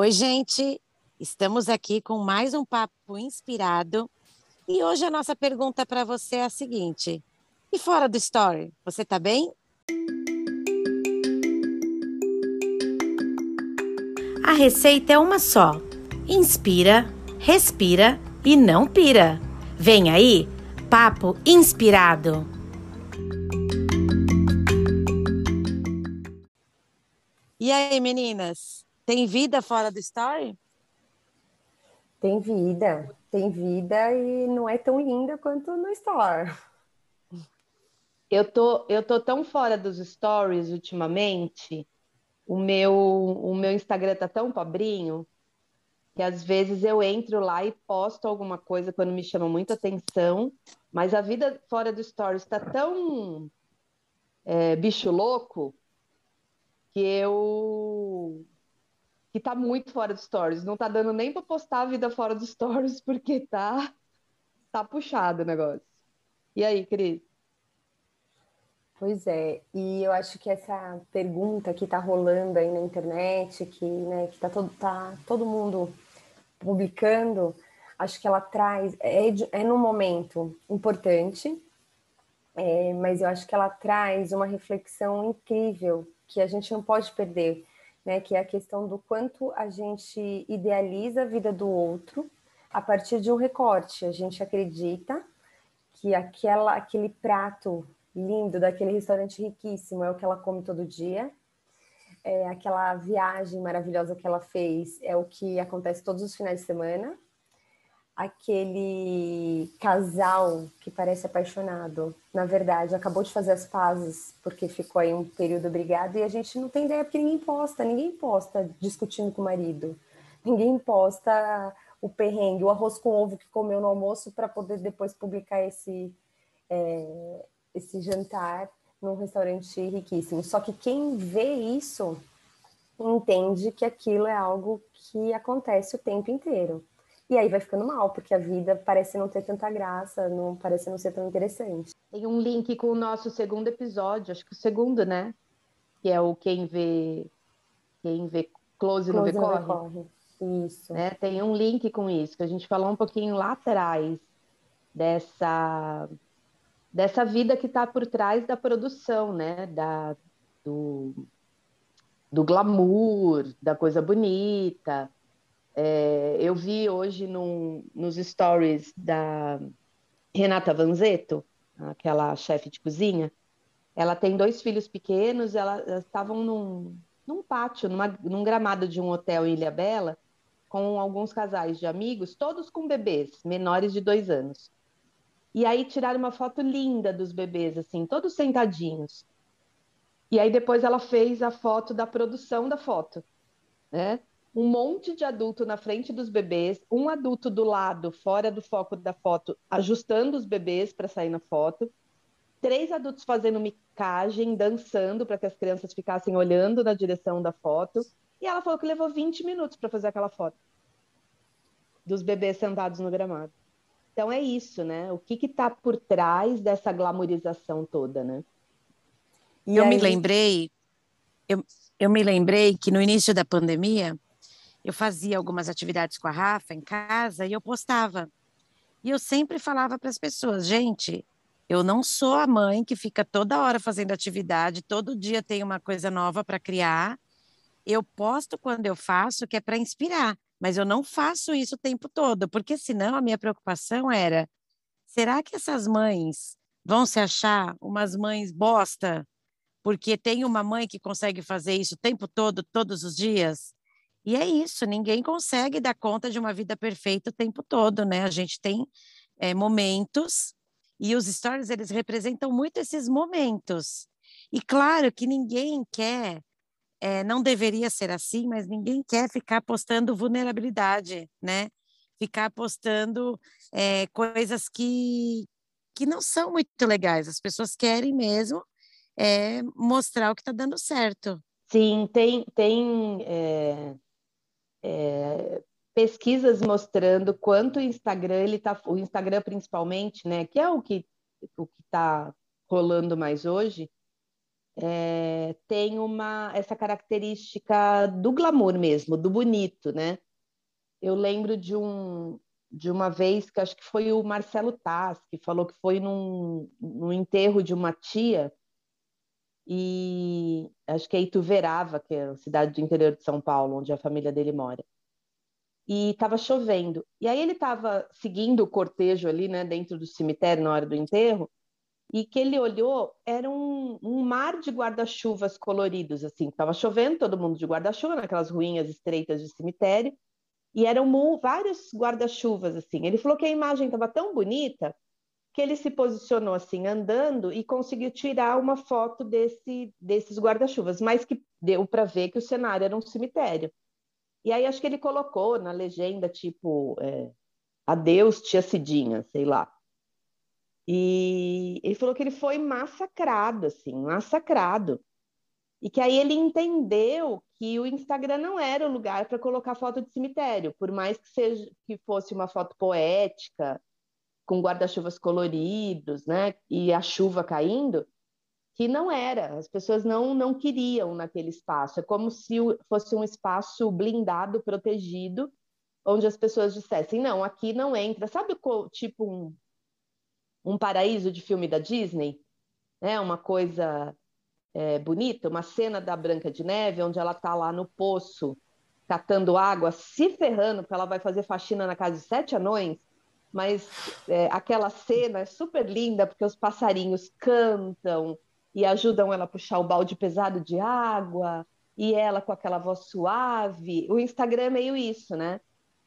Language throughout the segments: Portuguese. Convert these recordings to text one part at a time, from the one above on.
Oi, gente. Estamos aqui com mais um papo inspirado. E hoje a nossa pergunta para você é a seguinte: e fora do story, você tá bem? A receita é uma só. Inspira, respira e não pira. Vem aí, papo inspirado. E aí, meninas? Tem vida fora do story? Tem vida, tem vida e não é tão linda quanto no store. Eu tô, eu tô tão fora dos stories ultimamente. O meu, o meu Instagram tá tão pobrinho que às vezes eu entro lá e posto alguma coisa quando me chama muita atenção, mas a vida fora do stories está tão é, bicho louco que eu que tá muito fora dos stories. Não tá dando nem para postar a vida fora dos stories, porque tá, tá puxado o negócio. E aí, Cris? Pois é, e eu acho que essa pergunta que tá rolando aí na internet, que, né, que tá todo, tá todo mundo publicando, acho que ela traz, é, é num momento importante, é, mas eu acho que ela traz uma reflexão incrível que a gente não pode perder né, que é a questão do quanto a gente idealiza a vida do outro a partir de um recorte. A gente acredita que aquela, aquele prato lindo daquele restaurante riquíssimo é o que ela come todo dia, é aquela viagem maravilhosa que ela fez é o que acontece todos os finais de semana, aquele casal que parece apaixonado, na verdade, acabou de fazer as pazes porque ficou aí um período brigado e a gente não tem ideia porque ninguém posta, ninguém posta discutindo com o marido, ninguém posta o perrengue, o arroz com ovo que comeu no almoço para poder depois publicar esse, é, esse jantar num restaurante riquíssimo. Só que quem vê isso entende que aquilo é algo que acontece o tempo inteiro. E aí vai ficando mal, porque a vida parece não ter tanta graça, não parece não ser tão interessante. Tem um link com o nosso segundo episódio, acho que o segundo, né? Que é o quem vê quem vê close, close não vê corre. Isso. Né? Tem um link com isso, que a gente falou um pouquinho lá atrás dessa dessa vida que está por trás da produção, né? Da, do, do glamour, da coisa bonita, é, eu vi hoje nos stories da Renata Vanzeto, aquela chefe de cozinha, ela tem dois filhos pequenos, elas estavam num, num pátio, numa, num gramado de um hotel em Ilha Bela, com alguns casais de amigos, todos com bebês, menores de dois anos. E aí tiraram uma foto linda dos bebês, assim, todos sentadinhos. E aí depois ela fez a foto da produção da foto, né? Um monte de adulto na frente dos bebês, um adulto do lado, fora do foco da foto, ajustando os bebês para sair na foto, três adultos fazendo micagem, dançando para que as crianças ficassem olhando na direção da foto. E ela falou que levou 20 minutos para fazer aquela foto dos bebês sentados no gramado. Então é isso, né? O que está por trás dessa glamorização toda, né? E eu aí... me lembrei, eu, eu me lembrei que no início da pandemia eu fazia algumas atividades com a Rafa em casa e eu postava. E eu sempre falava para as pessoas, gente, eu não sou a mãe que fica toda hora fazendo atividade, todo dia tem uma coisa nova para criar. Eu posto quando eu faço, que é para inspirar, mas eu não faço isso o tempo todo, porque senão a minha preocupação era: será que essas mães vão se achar umas mães bosta? Porque tem uma mãe que consegue fazer isso o tempo todo, todos os dias? E é isso, ninguém consegue dar conta de uma vida perfeita o tempo todo, né? A gente tem é, momentos e os stories eles representam muito esses momentos. E claro que ninguém quer, é, não deveria ser assim, mas ninguém quer ficar postando vulnerabilidade, né? Ficar postando é, coisas que, que não são muito legais. As pessoas querem mesmo mostrar o que está dando certo. Sim, tem, tem é, pesquisas mostrando quanto o Instagram ele tá, o Instagram principalmente, né, que é o que o que está rolando mais hoje, é, tem uma essa característica do glamour mesmo, do bonito, né? Eu lembro de um de uma vez que acho que foi o Marcelo Taz que falou que foi num, num enterro de uma tia e acho que é Ituverava, que é a cidade do interior de São Paulo, onde a família dele mora. E estava chovendo. E aí ele estava seguindo o cortejo ali, né, dentro do cemitério na hora do enterro, e que ele olhou era um, um mar de guarda-chuvas coloridos, assim, estava chovendo, todo mundo de guarda-chuva, naquelas ruínas estreitas de cemitério, e eram vários guarda-chuvas, assim. Ele falou que a imagem estava tão bonita que ele se posicionou assim, andando, e conseguiu tirar uma foto desse, desses guarda-chuvas, mas que deu para ver que o cenário era um cemitério. E aí acho que ele colocou na legenda, tipo, é, adeus, tia Cidinha, sei lá. E ele falou que ele foi massacrado, assim, massacrado. E que aí ele entendeu que o Instagram não era o lugar para colocar foto de cemitério, por mais que seja que fosse uma foto poética, com guarda-chuvas coloridos, né, e a chuva caindo, que não era, as pessoas não não queriam naquele espaço. É como se fosse um espaço blindado, protegido, onde as pessoas dissessem: "Não, aqui não entra". Sabe tipo um um paraíso de filme da Disney, né? Uma coisa é, bonita, uma cena da Branca de Neve, onde ela está lá no poço catando água, se ferrando, porque ela vai fazer faxina na casa de sete anões, mas é, aquela cena é super linda, porque os passarinhos cantam e ajudam ela a puxar o balde pesado de água, e ela com aquela voz suave. O Instagram é meio isso, né?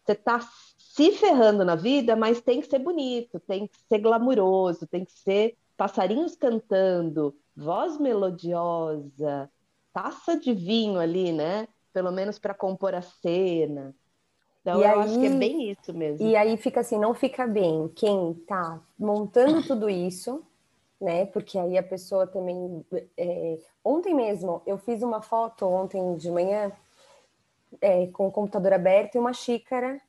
Você está se ferrando na vida, mas tem que ser bonito, tem que ser glamuroso, tem que ser passarinhos cantando, voz melodiosa, taça de vinho ali, né? Pelo menos para compor a cena. Então e eu aí, acho que é bem isso mesmo. E aí fica assim, não fica bem quem tá montando tudo isso, né? Porque aí a pessoa também. É... Ontem mesmo, eu fiz uma foto ontem de manhã é, com o computador aberto e uma xícara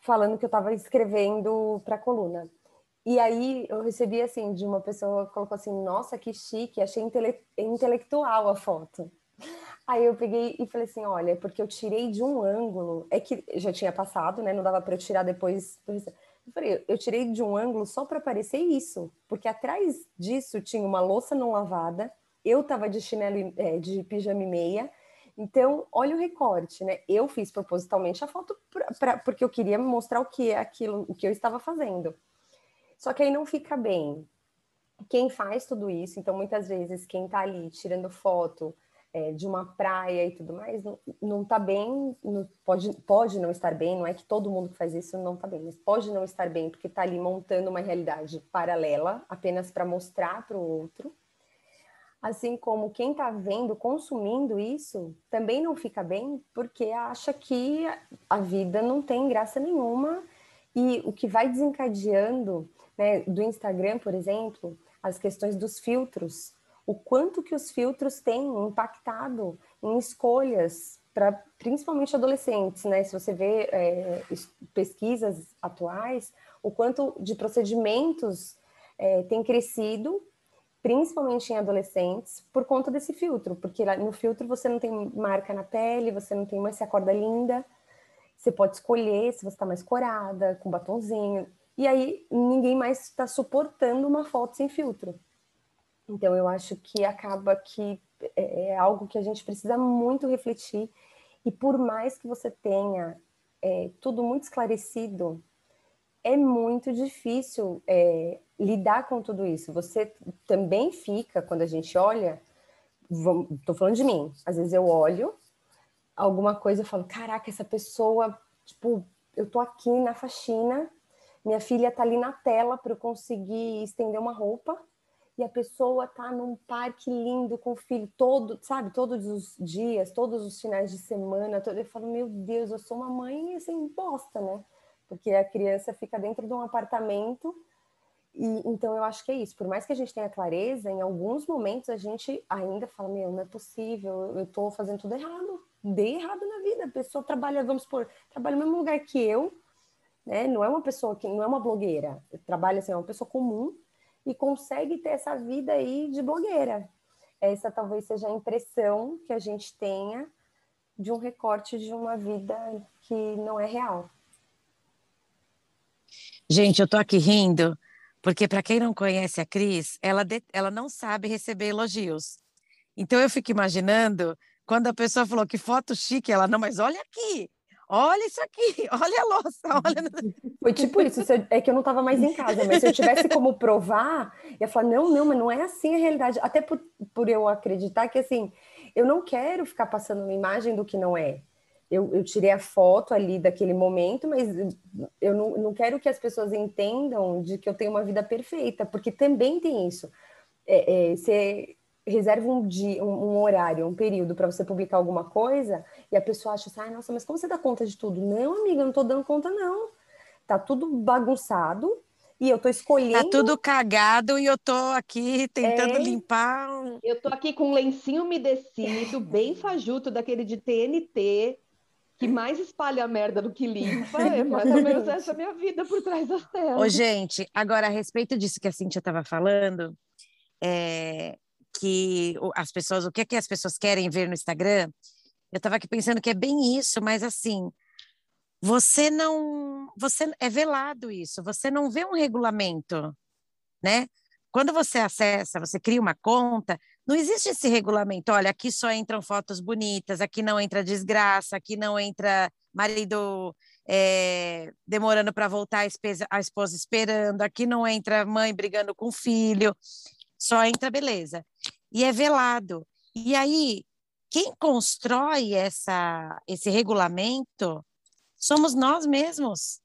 falando que eu estava escrevendo para a coluna. E aí eu recebi assim de uma pessoa que colocou assim: "Nossa, que chique, achei intele intelectual a foto". Aí eu peguei e falei assim: "Olha, porque eu tirei de um ângulo, é que já tinha passado, né? Não dava para eu tirar depois". Eu falei: "Eu tirei de um ângulo só para parecer isso, porque atrás disso tinha uma louça não lavada, eu tava de chinelo é, de pijama e meia, então, olha o recorte, né? Eu fiz propositalmente a foto pra, pra, porque eu queria mostrar o que é aquilo, o que eu estava fazendo. Só que aí não fica bem. Quem faz tudo isso, então muitas vezes quem está ali tirando foto é, de uma praia e tudo mais, não, não tá bem, não, pode, pode não estar bem, não é que todo mundo que faz isso não está bem, mas pode não estar bem porque está ali montando uma realidade paralela, apenas para mostrar para o outro. Assim como quem está vendo, consumindo isso, também não fica bem porque acha que a vida não tem graça nenhuma. E o que vai desencadeando, né, do Instagram, por exemplo, as questões dos filtros, o quanto que os filtros têm impactado em escolhas para principalmente adolescentes, né? Se você vê é, pesquisas atuais, o quanto de procedimentos é, tem crescido principalmente em adolescentes, por conta desse filtro, porque no filtro você não tem marca na pele, você não tem mais se acorda linda, você pode escolher se você está mais corada, com batonzinho, e aí ninguém mais está suportando uma foto sem filtro. Então eu acho que acaba que é, é algo que a gente precisa muito refletir, e por mais que você tenha é, tudo muito esclarecido, é muito difícil é, lidar com tudo isso. Você também fica, quando a gente olha, estou falando de mim, às vezes eu olho alguma coisa e falo, caraca, essa pessoa, tipo, eu tô aqui na faxina, minha filha tá ali na tela para eu conseguir estender uma roupa, e a pessoa tá num parque lindo com o filho todo, sabe, todos os dias, todos os finais de semana, todo... eu falo, meu Deus, eu sou uma mãe assim, bosta, né? Porque a criança fica dentro de um apartamento e, então eu acho que é isso. Por mais que a gente tenha clareza, em alguns momentos a gente ainda fala: meu, não é possível, eu estou fazendo tudo errado, dei errado na vida. A pessoa trabalha, vamos supor, trabalha no mesmo lugar que eu, né? Não é uma pessoa que não é uma blogueira, trabalha assim, é uma pessoa comum e consegue ter essa vida aí de blogueira. essa talvez seja a impressão que a gente tenha de um recorte de uma vida que não é real. Gente, eu tô aqui rindo, porque para quem não conhece a Cris, ela, de, ela não sabe receber elogios. Então eu fico imaginando quando a pessoa falou que foto chique, ela, não, mas olha aqui, olha isso aqui, olha a louça, olha. Foi tipo isso, é que eu não estava mais em casa, mas se eu tivesse como provar, ia falar, não, não, mas não é assim a realidade. Até por, por eu acreditar que assim, eu não quero ficar passando uma imagem do que não é. Eu, eu tirei a foto ali daquele momento, mas eu não, não quero que as pessoas entendam de que eu tenho uma vida perfeita, porque também tem isso. É, é, reserva um dia, um, um horário, um período para você publicar alguma coisa e a pessoa acha assim, ah, nossa, mas como você dá conta de tudo? Não, amiga, eu não estou dando conta, não. Tá tudo bagunçado e eu tô escolhendo. Tá tudo cagado e eu tô aqui tentando é... limpar. Eu tô aqui com um lencinho umedecido, bem fajuto, daquele de TNT, que mais espalha a merda do que limpa. É mais ou menos essa minha vida por trás das telas. Ô, gente, agora a respeito disso que a Cintia estava falando, é, que as pessoas, o que é que as pessoas querem ver no Instagram, eu estava aqui pensando que é bem isso, mas assim, você não, você é velado isso, você não vê um regulamento, né? Quando você acessa, você cria uma conta, não existe esse regulamento. Olha, aqui só entram fotos bonitas, aqui não entra desgraça, aqui não entra marido é, demorando para voltar, a esposa, a esposa esperando, aqui não entra mãe brigando com o filho só entra beleza. E é velado. E aí, quem constrói essa, esse regulamento somos nós mesmos,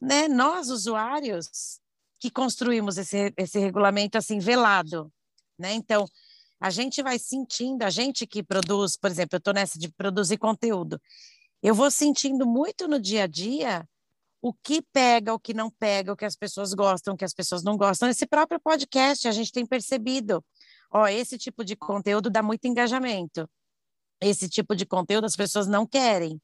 né? Nós, usuários, que construímos esse, esse regulamento assim, velado, né? Então, a gente vai sentindo, a gente que produz, por exemplo, eu estou nessa de produzir conteúdo, eu vou sentindo muito no dia a dia o que pega, o que não pega, o que as pessoas gostam, o que as pessoas não gostam. Esse próprio podcast a gente tem percebido. Ó, esse tipo de conteúdo dá muito engajamento. Esse tipo de conteúdo as pessoas não querem.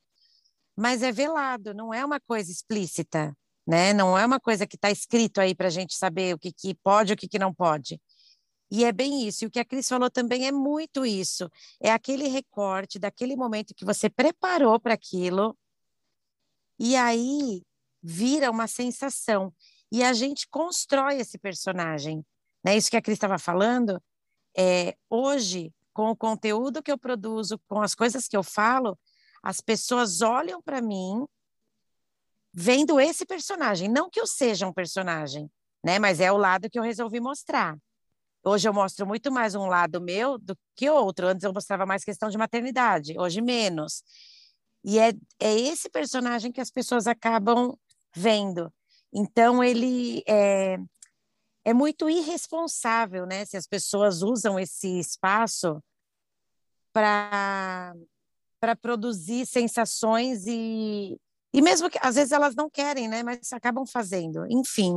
Mas é velado, não é uma coisa explícita, né? Não é uma coisa que está escrito aí para a gente saber o que, que pode e o que, que não pode. E é bem isso. E o que a Cris falou também é muito isso. É aquele recorte daquele momento que você preparou para aquilo. E aí vira uma sensação. E a gente constrói esse personagem. Né? Isso que a Cris estava falando, é, hoje, com o conteúdo que eu produzo, com as coisas que eu falo, as pessoas olham para mim vendo esse personagem. Não que eu seja um personagem, né? mas é o lado que eu resolvi mostrar. Hoje eu mostro muito mais um lado meu do que outro. Antes eu mostrava mais questão de maternidade, hoje menos. E é, é esse personagem que as pessoas acabam vendo. Então, ele é, é muito irresponsável, né? Se as pessoas usam esse espaço para produzir sensações e, e mesmo que às vezes elas não querem, né? Mas acabam fazendo. Enfim,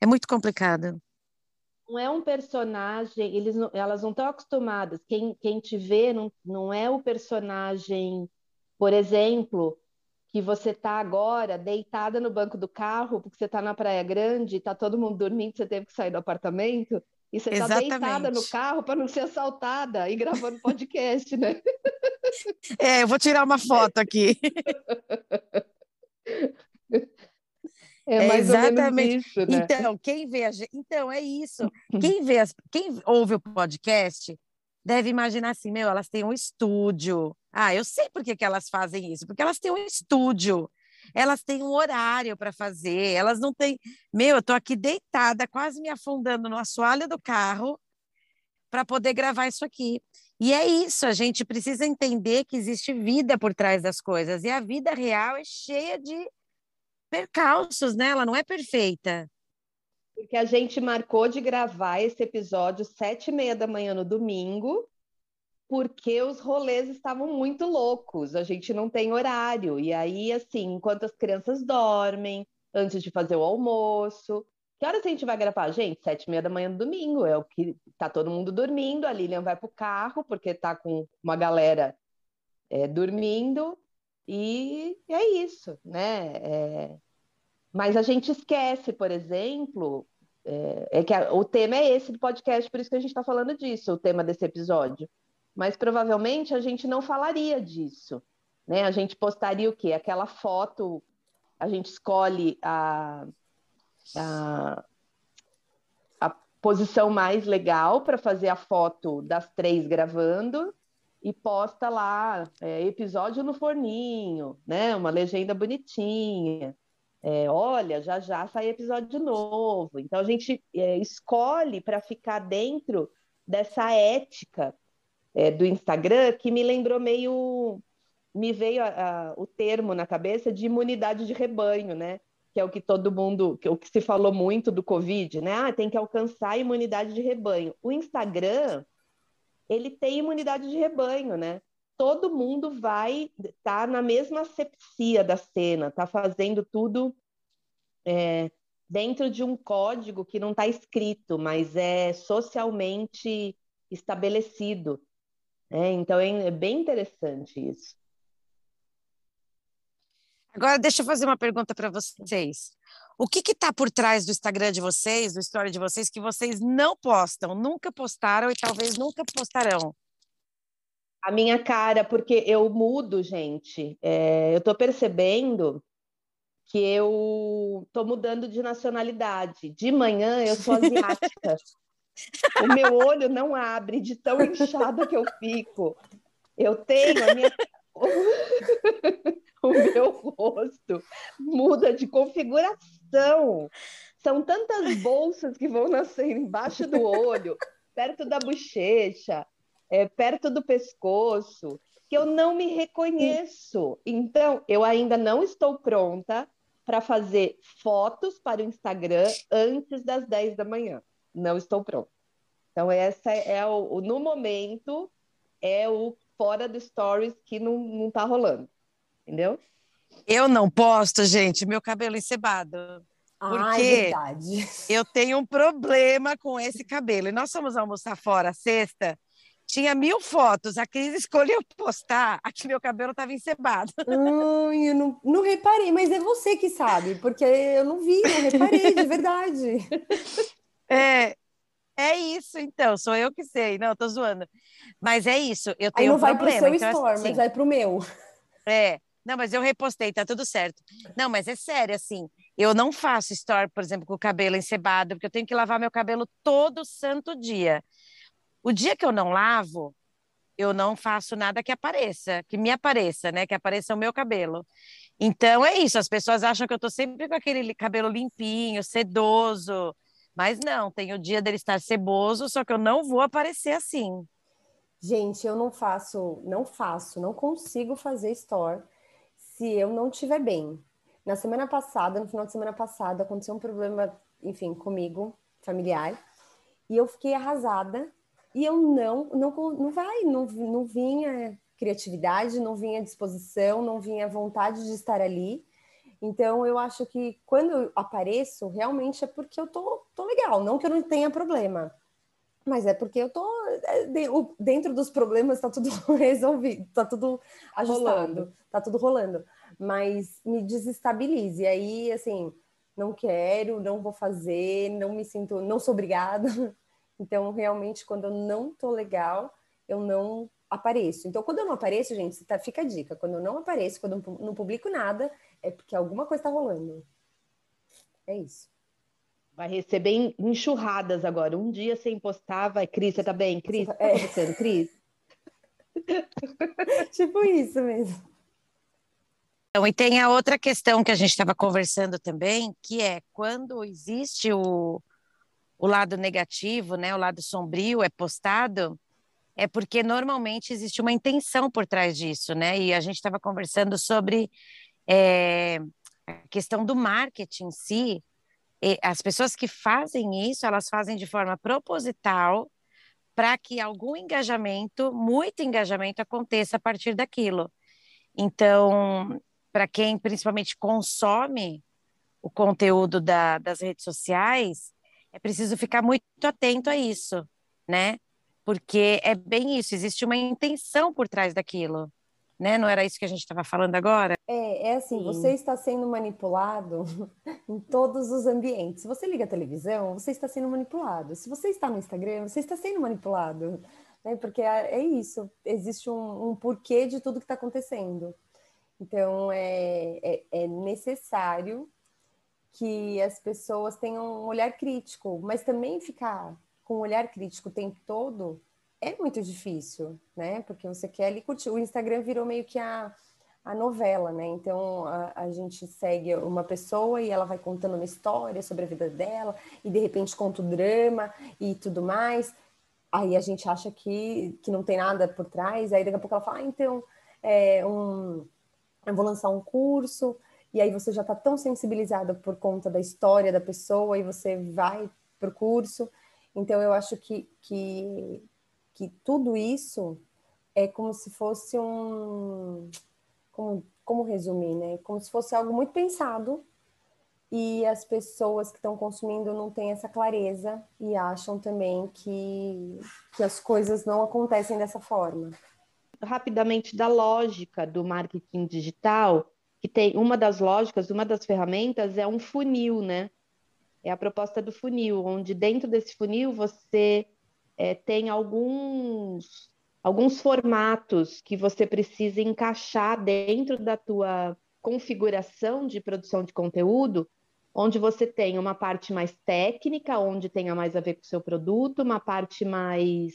é muito complicado. Não é um personagem, eles elas não estão acostumadas. Quem, quem te vê não, não é o personagem, por exemplo, que você está agora deitada no banco do carro, porque você está na Praia Grande, está todo mundo dormindo, você teve que sair do apartamento, e você está deitada no carro para não ser assaltada e gravando podcast, né? É, eu vou tirar uma foto aqui. É, é exatamente isso, né? Então, quem vê a gente... Então, é isso. Quem vê as... quem ouve o podcast deve imaginar assim, meu, elas têm um estúdio. Ah, eu sei por que, que elas fazem isso, porque elas têm um estúdio, elas têm um horário para fazer, elas não têm. Meu, eu estou aqui deitada, quase me afundando no assoalho do carro para poder gravar isso aqui. E é isso, a gente precisa entender que existe vida por trás das coisas, e a vida real é cheia de percalços, né? Ela não é perfeita. Porque a gente marcou de gravar esse episódio sete e meia da manhã no domingo, porque os rolês estavam muito loucos, a gente não tem horário. E aí, assim, enquanto as crianças dormem, antes de fazer o almoço. Que horas a gente vai gravar? Gente, sete e meia da manhã no domingo, é o que tá todo mundo dormindo, a Lilian vai pro carro, porque tá com uma galera é, dormindo, e é isso, né? É, mas a gente esquece, por exemplo, é, é que a, o tema é esse do podcast, por isso que a gente está falando disso, o tema desse episódio. Mas provavelmente a gente não falaria disso. Né? A gente postaria o quê? Aquela foto, a gente escolhe a, a, a posição mais legal para fazer a foto das três gravando e posta lá é, episódio no forninho, né? Uma legenda bonitinha. É, olha, já já sai episódio novo. Então a gente é, escolhe para ficar dentro dessa ética é, do Instagram que me lembrou meio, me veio a, a, o termo na cabeça de imunidade de rebanho, né? Que é o que todo mundo, que, o que se falou muito do Covid, né? Ah, tem que alcançar a imunidade de rebanho. O Instagram ele tem imunidade de rebanho, né? Todo mundo vai estar tá na mesma asepsia da cena, tá fazendo tudo é, dentro de um código que não está escrito, mas é socialmente estabelecido. É, então é, é bem interessante isso. Agora, deixa eu fazer uma pergunta para vocês. O que está por trás do Instagram de vocês, do História de vocês, que vocês não postam, nunca postaram e talvez nunca postarão? A minha cara, porque eu mudo, gente. É, eu estou percebendo que eu estou mudando de nacionalidade. De manhã eu sou asiática. o meu olho não abre de tão inchada que eu fico. Eu tenho a minha o meu rosto muda de configuração. São tantas bolsas que vão nascer embaixo do olho, perto da bochecha, é, perto do pescoço, que eu não me reconheço. Então, eu ainda não estou pronta para fazer fotos para o Instagram antes das 10 da manhã. Não estou pronta. Então, essa é o, no momento, é o fora do stories que não, não tá rolando. Entendeu? Eu não posto, gente, meu cabelo encebado. Ah, porque é verdade. eu tenho um problema com esse cabelo. E nós fomos almoçar fora sexta, tinha mil fotos. A Cris escolheu postar que meu cabelo estava encebado. Ai, eu não, não reparei, mas é você que sabe, porque eu não vi, não reparei, de verdade. É, é isso, então, sou eu que sei. Não, tô zoando. Mas é isso, eu tenho Aí não um vai problema. pro seu então, store, assim, mas vai pro meu. É, não, mas eu repostei, tá tudo certo. Não, mas é sério, assim, eu não faço story, por exemplo, com o cabelo encebado, porque eu tenho que lavar meu cabelo todo santo dia. O dia que eu não lavo, eu não faço nada que apareça, que me apareça, né? Que apareça o meu cabelo. Então é isso, as pessoas acham que eu tô sempre com aquele cabelo limpinho, sedoso, mas não, tem o dia dele estar ceboso, só que eu não vou aparecer assim. Gente, eu não faço, não faço, não consigo fazer store se eu não estiver bem. Na semana passada, no final de semana passada, aconteceu um problema, enfim, comigo, familiar, e eu fiquei arrasada, e eu não, não, não vai, não, não vinha criatividade, não vinha disposição, não vinha vontade de estar ali. Então, eu acho que quando eu apareço, realmente é porque eu tô, tô legal, não que eu não tenha problema, mas é porque eu tô é, dentro dos problemas, tá tudo resolvido, tá tudo ajustado, rolando. tá tudo rolando. Mas me desestabilize. E aí, assim, não quero, não vou fazer, não me sinto, não sou obrigada. Então, realmente, quando eu não tô legal, eu não apareço. Então, quando eu não apareço, gente, tá, fica a dica. Quando eu não apareço, quando eu não publico nada, é porque alguma coisa tá rolando. É isso. Vai receber enxurradas agora. Um dia sem postar, vai. Cris, você tá bem? Cris, tá é. acontecendo, Cris? tipo isso mesmo. Então, e tem a outra questão que a gente estava conversando também, que é quando existe o, o lado negativo, né, o lado sombrio é postado, é porque normalmente existe uma intenção por trás disso, né? E a gente estava conversando sobre é, a questão do marketing em si, as pessoas que fazem isso, elas fazem de forma proposital para que algum engajamento, muito engajamento aconteça a partir daquilo. Então, para quem principalmente consome o conteúdo da, das redes sociais, é preciso ficar muito atento a isso, né? Porque é bem isso, existe uma intenção por trás daquilo. né? Não era isso que a gente estava falando agora? É, é assim, Sim. você está sendo manipulado em todos os ambientes. Se você liga a televisão, você está sendo manipulado. Se você está no Instagram, você está sendo manipulado. Né? Porque é, é isso, existe um, um, porquê de tudo que está acontecendo. Então, é, é, é necessário que as pessoas tenham um olhar crítico, mas também ficar com um olhar crítico o tempo todo é muito difícil, né? Porque você quer ali curtir. O Instagram virou meio que a, a novela, né? Então a, a, gente segue uma pessoa e ela vai contando uma história sobre a vida dela, e de repente conta o drama e tudo mais. Aí a gente acha que, que não tem nada por trás, aí daqui a pouco ela fala, ah, então é, um, eu vou lançar um curso, e aí você já está tão sensibilizada por conta da história da pessoa, e você vai para o curso. Então eu acho que, que que tudo isso é como se fosse um. Como, como resumir, né? Como se fosse algo muito pensado e as pessoas que estão consumindo não têm essa clareza e acham também que, que as coisas não acontecem dessa forma. Rapidamente, da lógica do marketing digital, que tem uma das lógicas, uma das ferramentas é um funil, né? É a proposta do funil, onde dentro desse funil você é, tem alguns, alguns formatos que você precisa encaixar dentro da tua configuração de produção de conteúdo, onde você tem uma parte mais técnica, onde tenha mais a ver com o seu produto, uma parte mais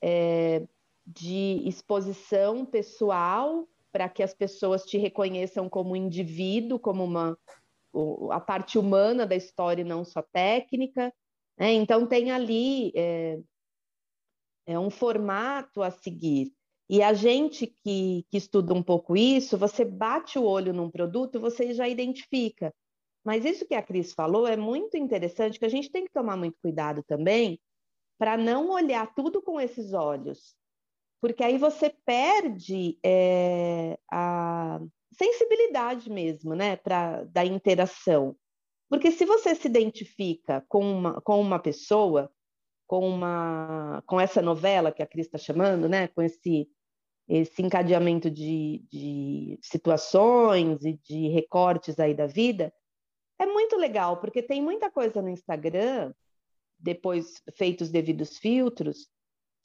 é, de exposição pessoal, para que as pessoas te reconheçam como indivíduo, como uma a parte humana da história e não só técnica. É, então, tem ali é, é, um formato a seguir. E a gente que, que estuda um pouco isso, você bate o olho num produto, você já identifica. Mas isso que a Cris falou é muito interessante, que a gente tem que tomar muito cuidado também para não olhar tudo com esses olhos. Porque aí você perde é, a sensibilidade mesmo, né, pra, da interação. Porque se você se identifica com uma, com uma pessoa, com, uma, com essa novela que a Cris está chamando, né, com esse, esse encadeamento de, de situações e de recortes aí da vida, é muito legal, porque tem muita coisa no Instagram, depois feitos devidos filtros,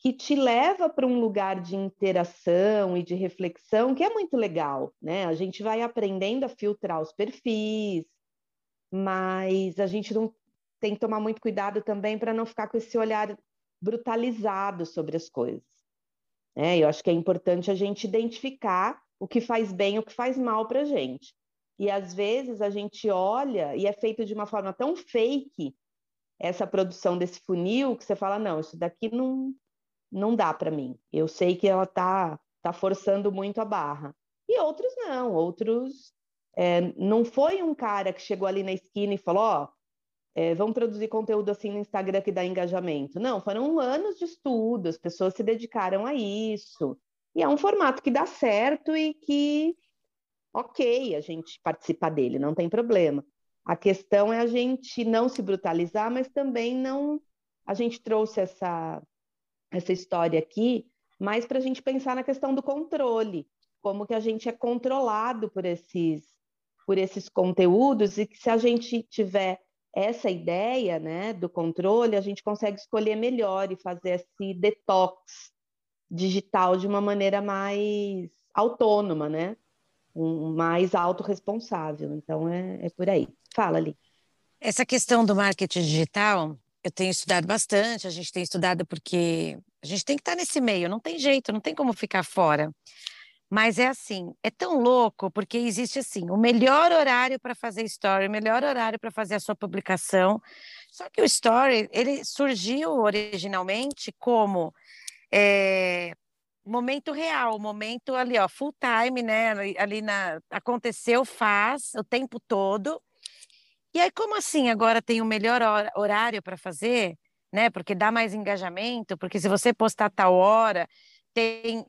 que te leva para um lugar de interação e de reflexão que é muito legal, né? A gente vai aprendendo a filtrar os perfis, mas a gente não tem que tomar muito cuidado também para não ficar com esse olhar brutalizado sobre as coisas. É, eu acho que é importante a gente identificar o que faz bem e o que faz mal para a gente. E às vezes a gente olha e é feito de uma forma tão fake essa produção desse funil que você fala não, isso daqui não não dá para mim. Eu sei que ela tá tá forçando muito a barra. E outros não, outros é, não foi um cara que chegou ali na esquina e falou: Ó, é, vamos produzir conteúdo assim no Instagram que dá engajamento. Não, foram anos de estudo, as pessoas se dedicaram a isso. E é um formato que dá certo e que, ok, a gente participar dele, não tem problema. A questão é a gente não se brutalizar, mas também não. A gente trouxe essa, essa história aqui, mais para a gente pensar na questão do controle, como que a gente é controlado por esses por esses conteúdos e que se a gente tiver essa ideia né, do controle, a gente consegue escolher melhor e fazer esse detox digital de uma maneira mais autônoma, né? Um, mais autorresponsável. Então, é, é por aí. Fala, ali. Essa questão do marketing digital, eu tenho estudado bastante, a gente tem estudado porque a gente tem que estar nesse meio, não tem jeito, não tem como ficar fora. Mas é assim, é tão louco porque existe assim, o melhor horário para fazer story, o melhor horário para fazer a sua publicação. Só que o story, ele surgiu originalmente como é, momento real, momento ali, ó, full time, né? Ali na aconteceu, faz o tempo todo. E aí como assim agora tem o melhor horário para fazer, né? Porque dá mais engajamento, porque se você postar tal hora, tem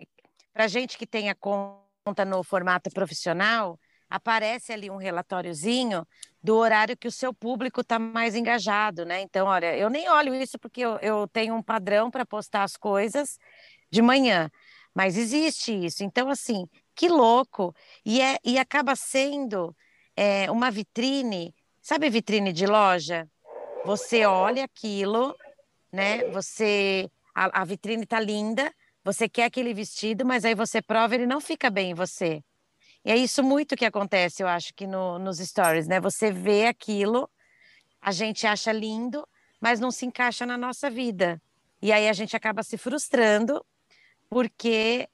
para gente que tem a conta no formato profissional, aparece ali um relatóriozinho do horário que o seu público está mais engajado, né? Então, olha, eu nem olho isso porque eu, eu tenho um padrão para postar as coisas de manhã. Mas existe isso. Então, assim, que louco! E, é, e acaba sendo é, uma vitrine, sabe vitrine de loja? Você olha aquilo, né? Você. A, a vitrine tá linda, você quer aquele vestido, mas aí você prova, ele não fica bem em você. E é isso muito que acontece, eu acho, que no, nos stories, né? Você vê aquilo, a gente acha lindo, mas não se encaixa na nossa vida. E aí a gente acaba se frustrando, porque,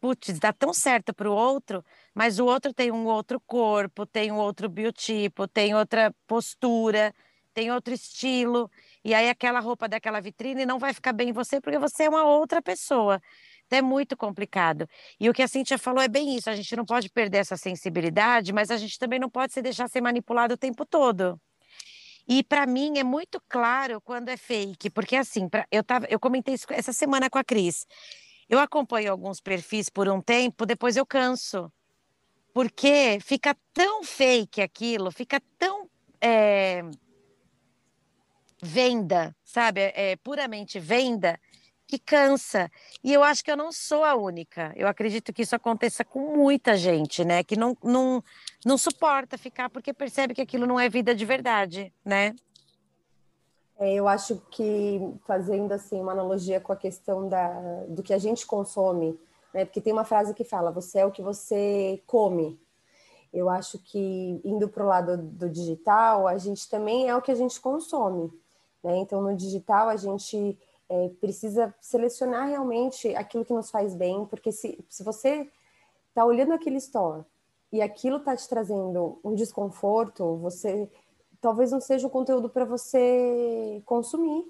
putz, dá tão certo para o outro, mas o outro tem um outro corpo, tem um outro biotipo, tem outra postura, tem outro estilo. E aí aquela roupa daquela vitrine não vai ficar bem em você, porque você é uma outra pessoa. Então é muito complicado. E o que a Cintia falou é bem isso: a gente não pode perder essa sensibilidade, mas a gente também não pode se deixar ser manipulado o tempo todo. E para mim é muito claro quando é fake, porque assim, pra, eu, tava, eu comentei isso essa semana com a Cris. Eu acompanho alguns perfis por um tempo, depois eu canso. Porque fica tão fake aquilo, fica tão é, venda, sabe? É, é puramente venda, que cansa. E eu acho que eu não sou a única. Eu acredito que isso aconteça com muita gente, né? Que não, não, não suporta ficar porque percebe que aquilo não é vida de verdade, né? É, eu acho que fazendo assim uma analogia com a questão da, do que a gente consome, né? Porque tem uma frase que fala: "Você é o que você come". Eu acho que indo para o lado do digital, a gente também é o que a gente consome. Né? Então, no digital, a gente é, precisa selecionar realmente aquilo que nos faz bem, porque se, se você está olhando aquele store e aquilo está te trazendo um desconforto, você talvez não seja o conteúdo para você consumir,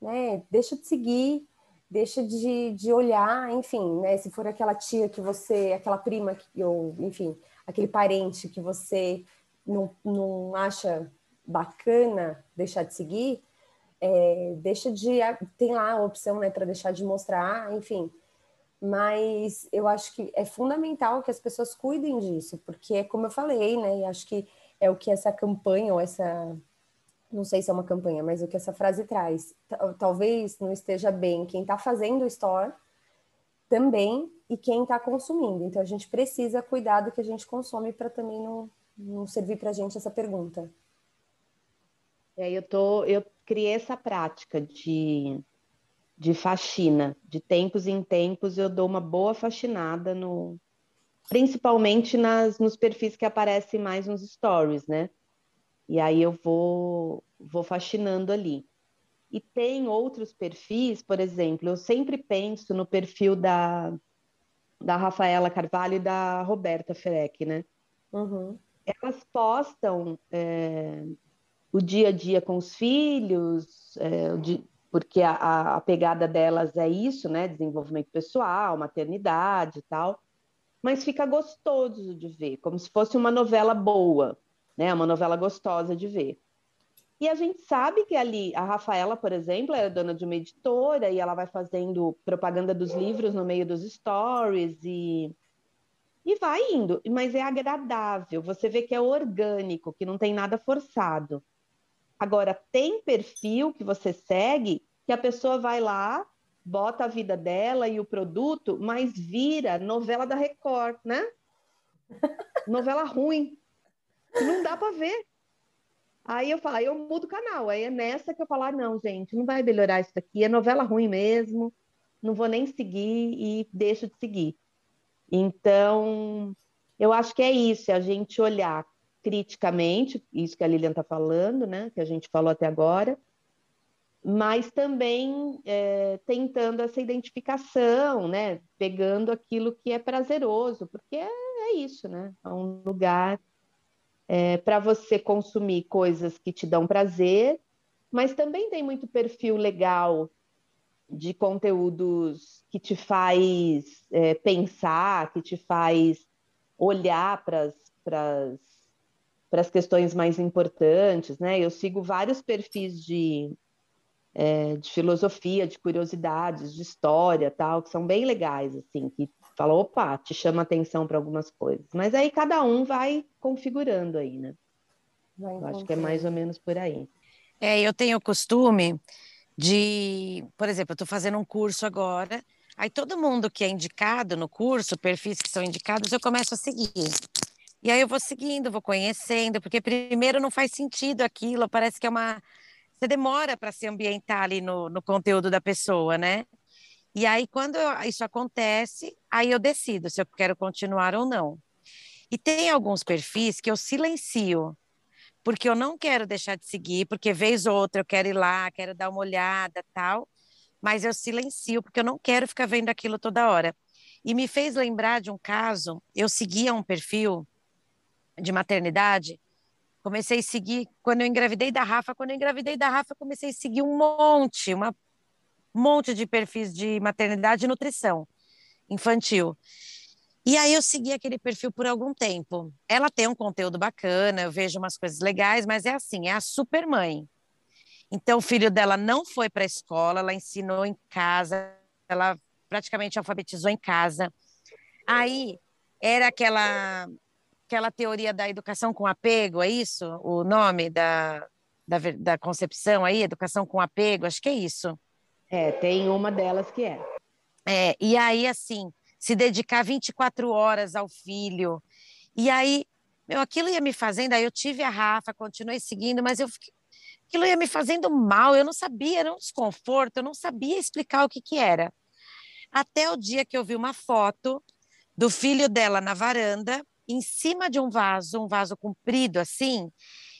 né? Deixa de seguir, deixa de, de olhar, enfim, né? Se for aquela tia que você, aquela prima, que, ou enfim, aquele parente que você não, não acha bacana deixar de seguir, é, deixa de. Tem lá a opção né, para deixar de mostrar, enfim. Mas eu acho que é fundamental que as pessoas cuidem disso, porque é como eu falei, né? E acho que é o que essa campanha, ou essa. Não sei se é uma campanha, mas o que essa frase traz. Talvez não esteja bem quem está fazendo o store também e quem está consumindo. Então a gente precisa cuidar do que a gente consome para também não, não servir para a gente essa pergunta. É, eu tô, eu criei essa prática de, de faxina. De tempos em tempos eu dou uma boa faxinada no principalmente nas nos perfis que aparecem mais nos stories, né? E aí eu vou vou faxinando ali. E tem outros perfis, por exemplo, eu sempre penso no perfil da, da Rafaela Carvalho e da Roberta Ferec, né? Uhum. Elas postam é, o dia a dia com os filhos, é, de, porque a, a, pegada delas é isso, né? Desenvolvimento pessoal, maternidade e tal. Mas fica gostoso de ver, como se fosse uma novela boa, né? Uma novela gostosa de ver. E a gente sabe que ali, a Rafaela, por exemplo, é dona de uma editora e ela vai fazendo propaganda dos livros no meio dos stories e, e vai indo. Mas é agradável, você vê que é orgânico, que não tem nada forçado. Agora, tem perfil que você segue que a pessoa vai lá, bota a vida dela e o produto, mas vira novela da Record, né? novela ruim. Não dá para ver. Aí eu falo, aí eu mudo o canal. Aí é nessa que eu falo, ah, não, gente, não vai melhorar isso daqui, é novela ruim mesmo, não vou nem seguir e deixo de seguir. Então, eu acho que é isso, é a gente olhar criticamente, isso que a Lilian está falando, né, que a gente falou até agora, mas também é, tentando essa identificação, né, pegando aquilo que é prazeroso, porque é, é isso, né, é um lugar é, para você consumir coisas que te dão prazer, mas também tem muito perfil legal de conteúdos que te faz é, pensar, que te faz olhar para as questões mais importantes, né? Eu sigo vários perfis de, é, de filosofia, de curiosidades, de história, tal, que são bem legais, assim, que falam, opa, te chama atenção para algumas coisas. Mas aí cada um vai configurando aí, né? Eu acho que é mais ou menos por aí. É, eu tenho o costume de, por exemplo, eu estou fazendo um curso agora, Aí todo mundo que é indicado no curso, perfis que são indicados, eu começo a seguir. E aí eu vou seguindo, vou conhecendo, porque primeiro não faz sentido aquilo, parece que é uma. Você demora para se ambientar ali no, no conteúdo da pessoa, né? E aí, quando isso acontece, aí eu decido se eu quero continuar ou não. E tem alguns perfis que eu silencio, porque eu não quero deixar de seguir, porque vez ou outra eu quero ir lá, quero dar uma olhada, tal, mas eu silencio, porque eu não quero ficar vendo aquilo toda hora. E me fez lembrar de um caso, eu seguia um perfil de maternidade, comecei a seguir quando eu engravidei da Rafa, quando eu engravidei da Rafa, comecei a seguir um monte, uma um monte de perfis de maternidade e nutrição infantil. E aí eu segui aquele perfil por algum tempo. Ela tem um conteúdo bacana, eu vejo umas coisas legais, mas é assim, é a super mãe. Então o filho dela não foi para a escola, ela ensinou em casa, ela praticamente alfabetizou em casa. Aí era aquela aquela teoria da educação com apego, é isso? O nome da, da, da concepção aí, educação com apego, acho que é isso. É, tem uma delas que é. É, e aí, assim, se dedicar 24 horas ao filho. E aí, meu, aquilo ia me fazendo, aí eu tive a Rafa, continuei seguindo, mas eu fiquei, aquilo ia me fazendo mal, eu não sabia, era um desconforto, eu não sabia explicar o que que era. Até o dia que eu vi uma foto do filho dela na varanda, em cima de um vaso, um vaso comprido assim,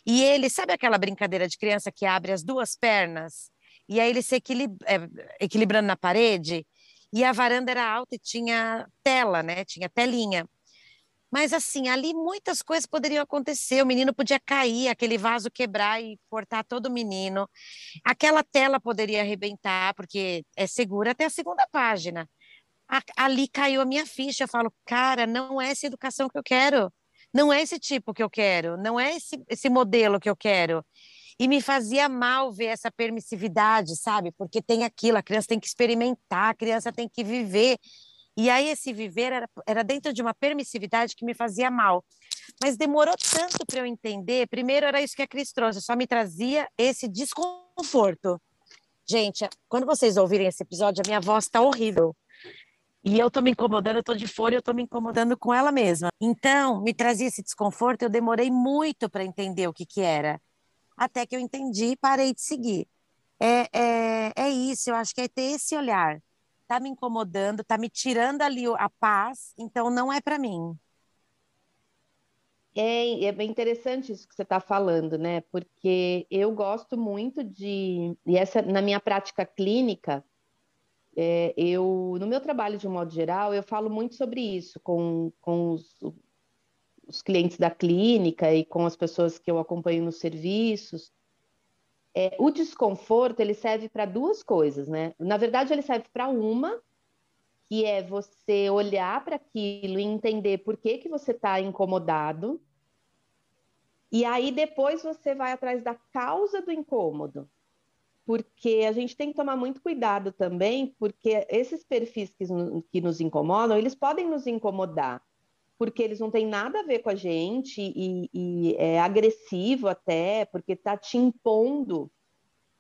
e ele, sabe aquela brincadeira de criança que abre as duas pernas? E aí ele se equilib é, equilibrando na parede, e a varanda era alta e tinha tela, né? Tinha telinha. Mas assim, ali muitas coisas poderiam acontecer. O menino podia cair, aquele vaso quebrar e cortar todo o menino. Aquela tela poderia arrebentar, porque é segura até a segunda página ali caiu a minha ficha. Eu falo, cara, não é essa educação que eu quero. Não é esse tipo que eu quero. Não é esse, esse modelo que eu quero. E me fazia mal ver essa permissividade, sabe? Porque tem aquilo, a criança tem que experimentar, a criança tem que viver. E aí esse viver era, era dentro de uma permissividade que me fazia mal. Mas demorou tanto para eu entender. Primeiro era isso que a Cris trouxe, só me trazia esse desconforto. Gente, quando vocês ouvirem esse episódio, a minha voz está horrível. E eu tô me incomodando, eu de fora, eu me incomodando com ela mesma. Então, me trazia esse desconforto, eu demorei muito para entender o que que era. Até que eu entendi e parei de seguir. É, é, é isso, eu acho que é ter esse olhar. Tá me incomodando, tá me tirando ali a paz, então não é para mim. É, é bem interessante isso que você está falando, né? Porque eu gosto muito de. E essa, na minha prática clínica, é, eu, no meu trabalho de um modo geral, eu falo muito sobre isso com, com os, os clientes da clínica e com as pessoas que eu acompanho nos serviços. É, o desconforto ele serve para duas coisas, né? Na verdade, ele serve para uma, que é você olhar para aquilo e entender por que, que você está incomodado. E aí depois você vai atrás da causa do incômodo porque a gente tem que tomar muito cuidado também, porque esses perfis que, que nos incomodam, eles podem nos incomodar, porque eles não têm nada a ver com a gente e, e é agressivo até, porque está te impondo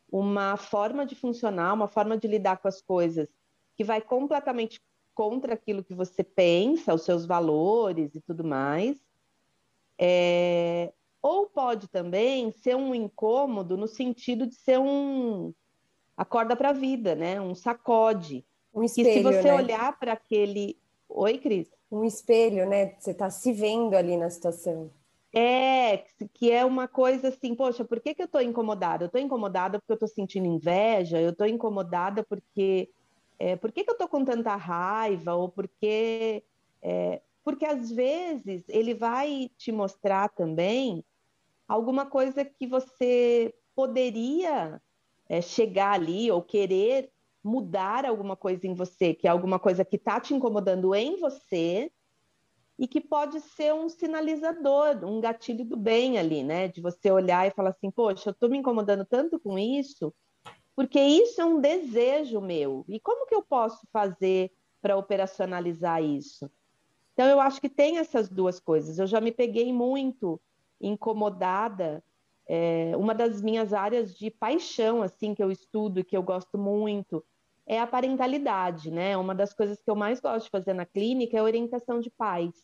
uma forma de funcionar, uma forma de lidar com as coisas que vai completamente contra aquilo que você pensa, os seus valores e tudo mais. É, ou pode também ser um incômodo no sentido de ser um acorda para a vida, né? Um sacode. Um espelho, e se você né? olhar para aquele. Oi, Cris? Um espelho, né? Você está se vendo ali na situação. É, que é uma coisa assim, poxa, por que, que eu estou incomodada? Eu estou incomodada porque eu estou sentindo inveja, eu estou incomodada porque. É, por que, que eu estou com tanta raiva? Ou porque. É, porque às vezes ele vai te mostrar também alguma coisa que você poderia é, chegar ali ou querer mudar alguma coisa em você, que é alguma coisa que está te incomodando em você e que pode ser um sinalizador, um gatilho do bem ali, né? De você olhar e falar assim, poxa, eu estou me incomodando tanto com isso, porque isso é um desejo meu. E como que eu posso fazer para operacionalizar isso? Então, eu acho que tem essas duas coisas. Eu já me peguei muito incomodada. É, uma das minhas áreas de paixão, assim, que eu estudo e que eu gosto muito, é a parentalidade, né? Uma das coisas que eu mais gosto de fazer na clínica é orientação de pais.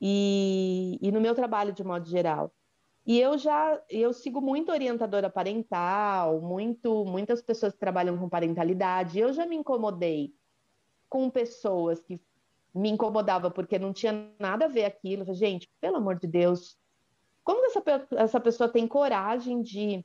E, e no meu trabalho de modo geral. E eu já eu sigo muito orientadora parental, muito muitas pessoas que trabalham com parentalidade. Eu já me incomodei com pessoas que me incomodava porque não tinha nada a ver aquilo. falei, Gente, pelo amor de Deus, como essa, essa pessoa tem coragem de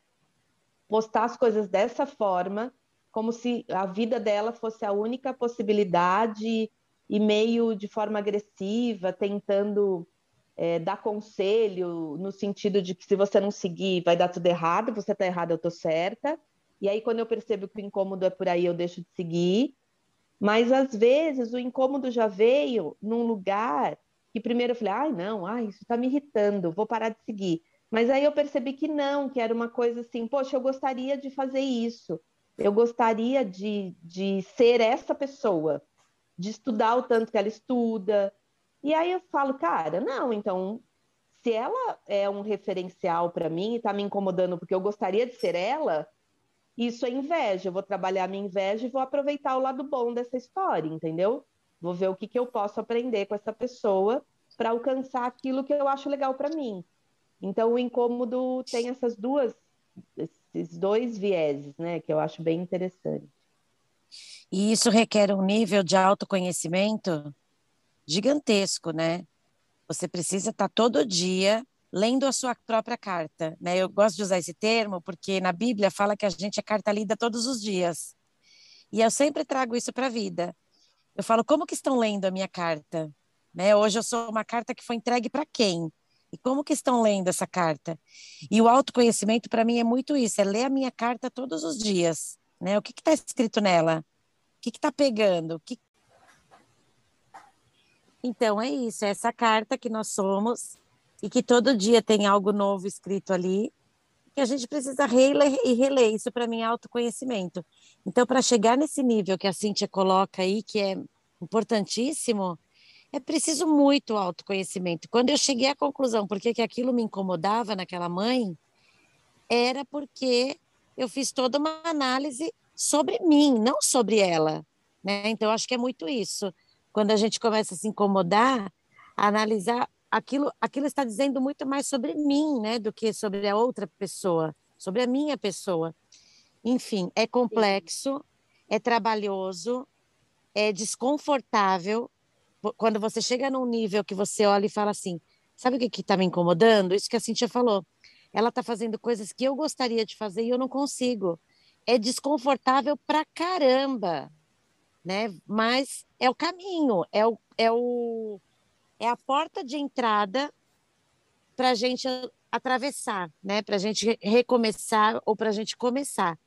postar as coisas dessa forma, como se a vida dela fosse a única possibilidade e meio de forma agressiva, tentando é, dar conselho no sentido de que se você não seguir vai dar tudo errado, você está errada, eu estou certa. E aí quando eu percebo que o incômodo é por aí, eu deixo de seguir. Mas às vezes o incômodo já veio num lugar que primeiro eu falei, ai não, ai, isso está me irritando, vou parar de seguir. Mas aí eu percebi que não, que era uma coisa assim, poxa, eu gostaria de fazer isso, eu gostaria de, de ser essa pessoa, de estudar o tanto que ela estuda. E aí eu falo, cara, não, então, se ela é um referencial para mim e está me incomodando porque eu gostaria de ser ela, isso é inveja. Eu vou trabalhar minha inveja e vou aproveitar o lado bom dessa história, entendeu? Vou ver o que, que eu posso aprender com essa pessoa para alcançar aquilo que eu acho legal para mim. Então, o incômodo tem essas duas, esses dois vieses, né, que eu acho bem interessante. E isso requer um nível de autoconhecimento gigantesco, né? Você precisa estar todo dia lendo a sua própria carta, né? Eu gosto de usar esse termo porque na Bíblia fala que a gente é carta lida todos os dias. E eu sempre trago isso para a vida. Eu falo, como que estão lendo a minha carta? Né? Hoje eu sou uma carta que foi entregue para quem? E como que estão lendo essa carta? E o autoconhecimento para mim é muito isso, é ler a minha carta todos os dias, né? O que está escrito nela? O que está pegando? O que... Então é isso, é essa carta que nós somos e que todo dia tem algo novo escrito ali que a gente precisa reler e reler. Isso para mim é autoconhecimento. Então, para chegar nesse nível que a Cíntia coloca aí, que é importantíssimo, é preciso muito autoconhecimento. Quando eu cheguei à conclusão porque que aquilo me incomodava naquela mãe, era porque eu fiz toda uma análise sobre mim, não sobre ela. Né? Então, acho que é muito isso. Quando a gente começa a se incomodar, a analisar aquilo, aquilo está dizendo muito mais sobre mim, né, do que sobre a outra pessoa, sobre a minha pessoa. Enfim, é complexo, é trabalhoso, é desconfortável. Quando você chega num nível que você olha e fala assim, sabe o que está me incomodando? Isso que a Cintia falou. Ela está fazendo coisas que eu gostaria de fazer e eu não consigo. É desconfortável pra caramba, né? Mas é o caminho, é o, é o, é a porta de entrada para a gente atravessar, né? Para a gente recomeçar ou para a gente começar.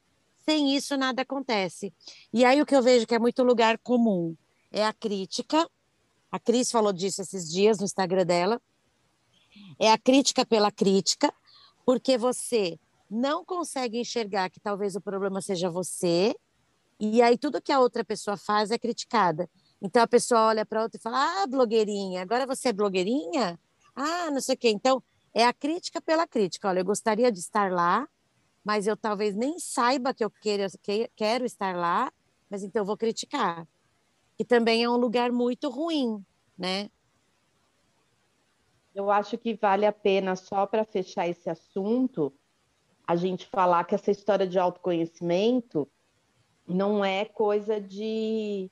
Sem isso nada acontece. E aí o que eu vejo que é muito lugar comum é a crítica. A Cris falou disso esses dias no Instagram dela. É a crítica pela crítica, porque você não consegue enxergar que talvez o problema seja você, e aí tudo que a outra pessoa faz é criticada. Então a pessoa olha para outra e fala: Ah, blogueirinha, agora você é blogueirinha? Ah, não sei o quê. Então é a crítica pela crítica. Olha, eu gostaria de estar lá, mas eu talvez nem saiba que eu que, quero estar lá, mas então eu vou criticar. E também é um lugar muito ruim, né? Eu acho que vale a pena, só para fechar esse assunto, a gente falar que essa história de autoconhecimento não é coisa de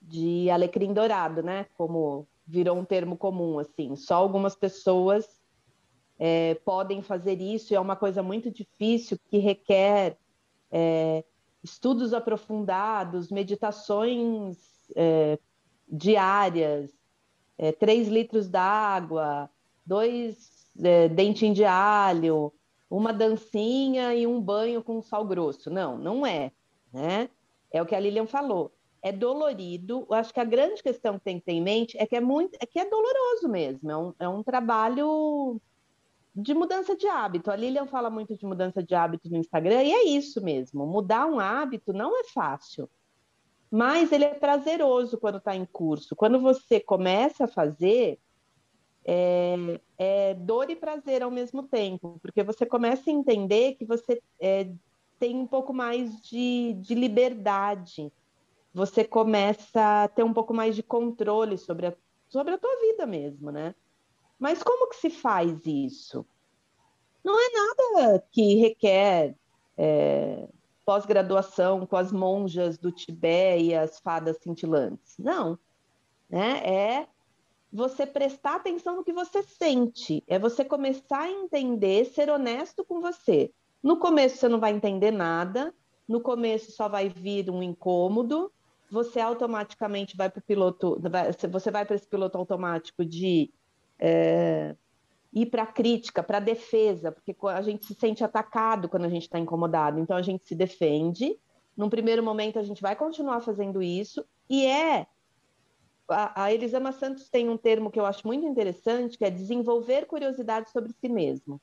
de alecrim dourado, né? Como virou um termo comum, assim. Só algumas pessoas é, podem fazer isso e é uma coisa muito difícil que requer é, estudos aprofundados, meditações é, diárias, é, três litros d'água, dois é, dentinhos de alho, uma dancinha e um banho com sal grosso. Não, não é, né? É o que a Lilian falou é dolorido. Eu acho que a grande questão que tem que ter em mente é que é muito, é que é doloroso mesmo. É um, é um trabalho de mudança de hábito. A Lilian fala muito de mudança de hábito no Instagram e é isso mesmo. Mudar um hábito não é fácil, mas ele é prazeroso quando está em curso. Quando você começa a fazer, é, é, dor e prazer ao mesmo tempo, porque você começa a entender que você é, tem um pouco mais de, de liberdade. Você começa a ter um pouco mais de controle sobre a, sobre a tua vida mesmo, né? Mas como que se faz isso? Não é nada que requer é, pós-graduação com as monjas do Tibete e as fadas cintilantes. Não. Né? É você prestar atenção no que você sente, é você começar a entender, ser honesto com você. No começo você não vai entender nada, no começo só vai vir um incômodo, você automaticamente vai para o piloto, você vai para esse piloto automático de é, ir para a crítica, para a defesa, porque a gente se sente atacado quando a gente está incomodado, então a gente se defende. Num primeiro momento a gente vai continuar fazendo isso, e é a, a Elisama Santos tem um termo que eu acho muito interessante, que é desenvolver curiosidade sobre si mesmo.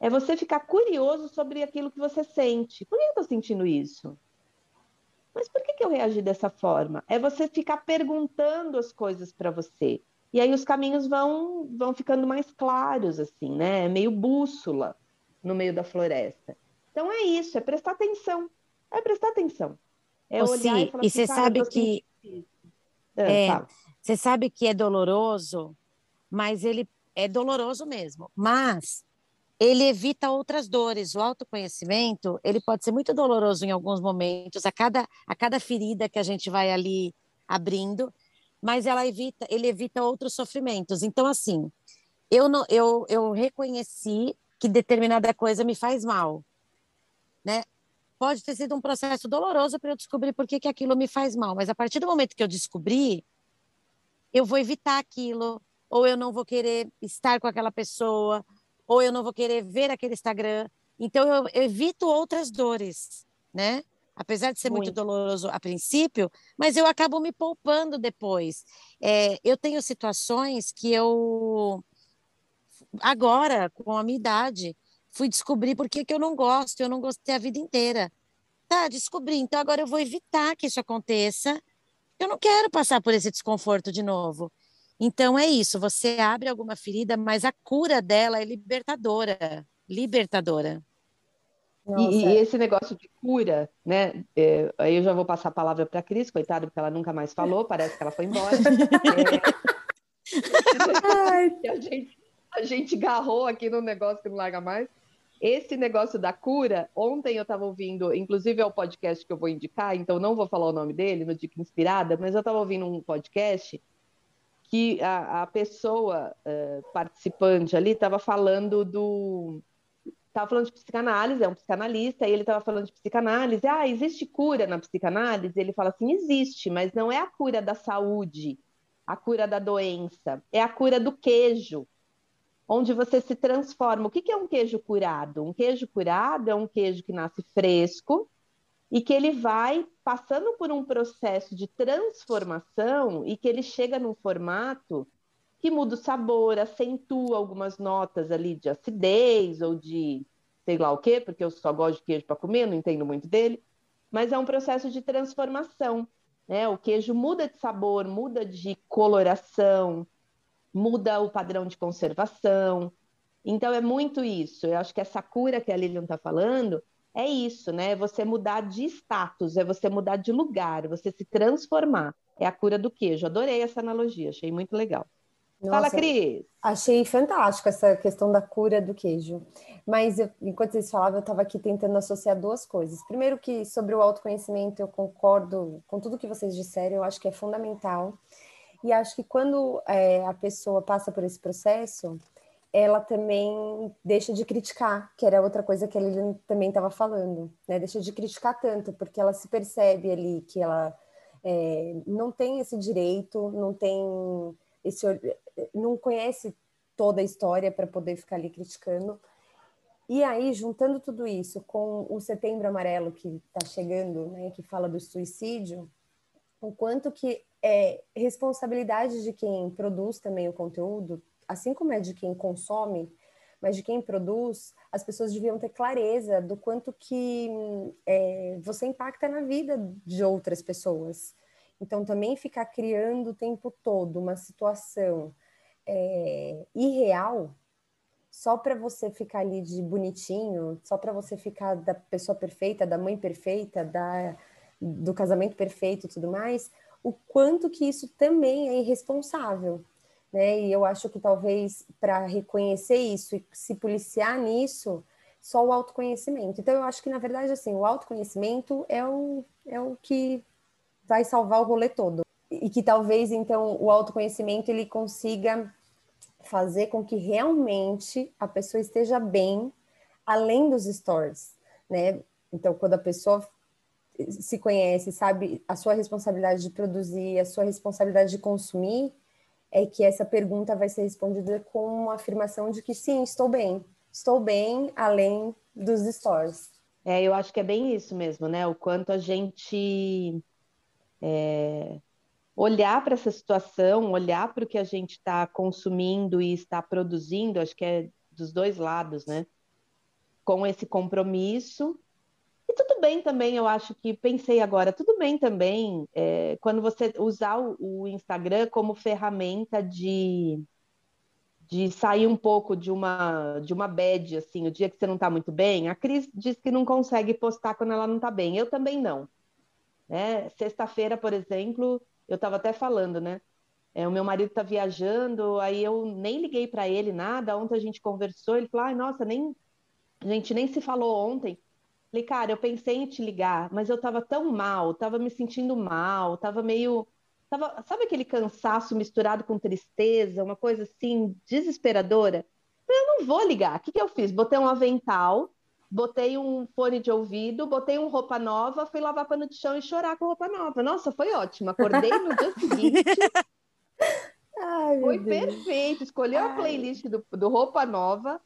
É você ficar curioso sobre aquilo que você sente. Por que eu estou sentindo isso? Mas por que, que eu reagi dessa forma? É você ficar perguntando as coisas para você. E aí os caminhos vão, vão ficando mais claros, assim, né? É meio bússola no meio da floresta. Então é isso, é prestar atenção. É prestar atenção. É Ô, olhar e falar e assim, você sabe que é, é você sabe que é doloroso, mas ele é doloroso mesmo. Mas ele evita outras dores. O autoconhecimento, ele pode ser muito doloroso em alguns momentos, a cada, a cada ferida que a gente vai ali abrindo, mas ela evita, ele evita outros sofrimentos. Então, assim, eu, não, eu, eu reconheci que determinada coisa me faz mal, né? pode ter sido um processo doloroso para eu descobrir por que, que aquilo me faz mal, mas a partir do momento que eu descobri, eu vou evitar aquilo, ou eu não vou querer estar com aquela pessoa, ou eu não vou querer ver aquele Instagram. Então eu evito outras dores, né? Apesar de ser muito, muito doloroso a princípio, mas eu acabo me poupando depois. É, eu tenho situações que eu agora, com a minha idade, fui descobrir por que, que eu não gosto, eu não gostei a vida inteira. Tá, descobri, então agora eu vou evitar que isso aconteça. Eu não quero passar por esse desconforto de novo. Então é isso, você abre alguma ferida, mas a cura dela é libertadora, libertadora. E, e, esse negócio de cura, né? É, aí eu já vou passar a palavra para a Cris, coitada, porque ela nunca mais falou, parece que ela foi embora. é, a, gente, a gente garrou aqui no negócio que não larga mais. Esse negócio da cura, ontem eu estava ouvindo, inclusive é o podcast que eu vou indicar, então não vou falar o nome dele no Dica Inspirada, mas eu estava ouvindo um podcast que a, a pessoa uh, participante ali estava falando do. Estava falando de psicanálise, é um psicanalista, e ele estava falando de psicanálise. Ah, existe cura na psicanálise? Ele fala assim: existe, mas não é a cura da saúde, a cura da doença, é a cura do queijo onde você se transforma. O que é um queijo curado? Um queijo curado é um queijo que nasce fresco e que ele vai passando por um processo de transformação e que ele chega num formato que muda o sabor, acentua algumas notas ali de acidez ou de sei lá o quê, porque eu só gosto de queijo para comer, não entendo muito dele, mas é um processo de transformação. Né? O queijo muda de sabor, muda de coloração, muda o padrão de conservação. Então é muito isso. Eu acho que essa cura que a Lilian está falando é isso, né? É você mudar de status, é você mudar de lugar, você se transformar. É a cura do queijo. Adorei essa analogia, achei muito legal. Nossa, Fala, Cris. Achei fantástico essa questão da cura do queijo. Mas eu, enquanto vocês falavam, eu estava aqui tentando associar duas coisas. Primeiro que sobre o autoconhecimento, eu concordo com tudo que vocês disseram, eu acho que é fundamental. E acho que quando é, a pessoa passa por esse processo, ela também deixa de criticar, que era outra coisa que a Lilian também estava falando, né? Deixa de criticar tanto, porque ela se percebe ali que ela é, não tem esse direito, não tem esse, não conhece toda a história para poder ficar ali criticando. E aí, juntando tudo isso com o Setembro Amarelo que está chegando, né, que fala do suicídio, o quanto que é responsabilidade de quem produz também o conteúdo, assim como é de quem consome, mas de quem produz, as pessoas deviam ter clareza do quanto que é, você impacta na vida de outras pessoas. Então, também ficar criando o tempo todo uma situação é, irreal só para você ficar ali de bonitinho, só para você ficar da pessoa perfeita, da mãe perfeita, da, do casamento perfeito e tudo mais, o quanto que isso também é irresponsável. Né? E eu acho que talvez para reconhecer isso e se policiar nisso, só o autoconhecimento. Então eu acho que na verdade assim, o autoconhecimento é o, é o que vai salvar o rolê todo. E que talvez então o autoconhecimento ele consiga fazer com que realmente a pessoa esteja bem além dos stories, né? Então, quando a pessoa se conhece, sabe a sua responsabilidade de produzir, a sua responsabilidade de consumir, é que essa pergunta vai ser respondida com uma afirmação de que sim, estou bem, estou bem além dos stories. É, eu acho que é bem isso mesmo, né? O quanto a gente é, olhar para essa situação, olhar para o que a gente está consumindo e está produzindo, acho que é dos dois lados, né? Com esse compromisso. E tudo bem também, eu acho que pensei agora, tudo bem também é, quando você usar o, o, Instagram como ferramenta de, de sair um pouco de uma de uma bad, assim, o dia que você não está muito bem. A Cris diz que não consegue postar quando ela não está bem. Eu também não. Né? Sexta-feira, por exemplo, eu estava até falando, né? É, o meu marido está viajando, aí eu nem liguei para ele nada. Ontem a gente conversou, ele falou: Ai, nossa, nem a gente nem se falou ontem. Falei, cara, eu pensei em te ligar, mas eu estava tão mal, estava me sentindo mal, estava meio. Tava, sabe aquele cansaço misturado com tristeza, uma coisa assim, desesperadora? Eu não vou ligar. O que, que eu fiz? Botei um avental, botei um fone de ouvido, botei um roupa nova, fui lavar pano de chão e chorar com roupa nova. Nossa, foi ótimo. Acordei no dia seguinte. Ai, foi Deus. perfeito. Escolhi a playlist do, do roupa nova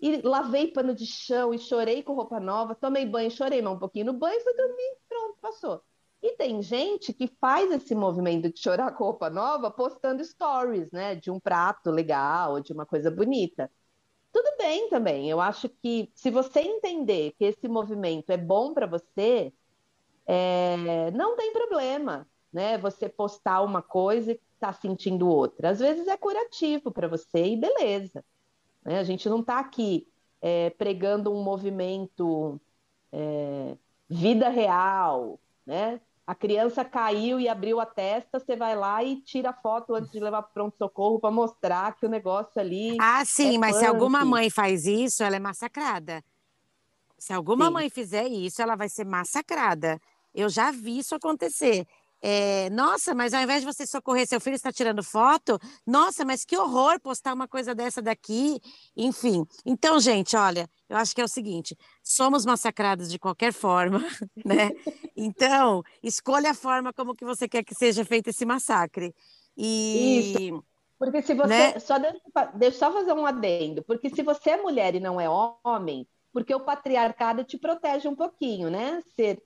e lavei pano de chão e chorei com roupa nova, tomei banho, chorei mais um pouquinho no banho, fui dormir, pronto, passou. E tem gente que faz esse movimento de chorar com roupa nova postando stories, né, de um prato legal, de uma coisa bonita tudo bem também. Eu acho que se você entender que esse movimento é bom para você, é, não tem problema, né? Você postar uma coisa e tá sentindo outra. Às vezes é curativo para você e beleza. Né? A gente não está aqui é, pregando um movimento é, vida real, né? A criança caiu e abriu a testa, você vai lá e tira a foto antes de levar para pronto-socorro para mostrar que o negócio ali. Ah, sim, é mas punk. se alguma mãe faz isso, ela é massacrada. Se alguma sim. mãe fizer isso, ela vai ser massacrada. Eu já vi isso acontecer. É, nossa, mas ao invés de você socorrer seu filho está tirando foto, nossa, mas que horror postar uma coisa dessa daqui, enfim. Então, gente, olha, eu acho que é o seguinte: somos massacrados de qualquer forma, né? Então, escolha a forma como que você quer que seja feito esse massacre. E Isso. Porque se você. Né? Só deixa, deixa eu só fazer um adendo. Porque se você é mulher e não é homem, porque o patriarcado te protege um pouquinho, né? Ser,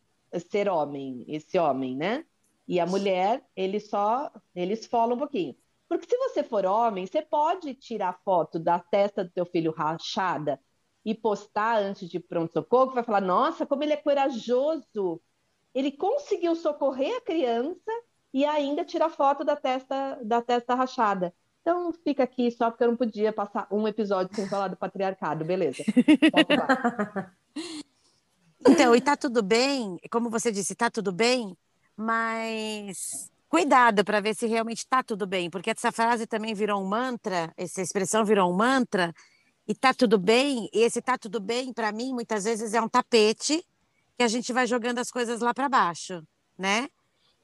ser homem, esse homem, né? E a mulher, ele só, ele esfola um pouquinho. Porque se você for homem, você pode tirar foto da testa do teu filho rachada e postar antes de pronto-socorro, vai falar, nossa, como ele é corajoso. Ele conseguiu socorrer a criança e ainda tirar foto da testa, da testa rachada. Então fica aqui só porque eu não podia passar um episódio sem falar do patriarcado, beleza. então, e tá tudo bem, como você disse, tá tudo bem, mas cuidado para ver se realmente está tudo bem, porque essa frase também virou um mantra, essa expressão virou um mantra, e tá tudo bem, e esse tá tudo bem, para mim, muitas vezes é um tapete que a gente vai jogando as coisas lá para baixo, né?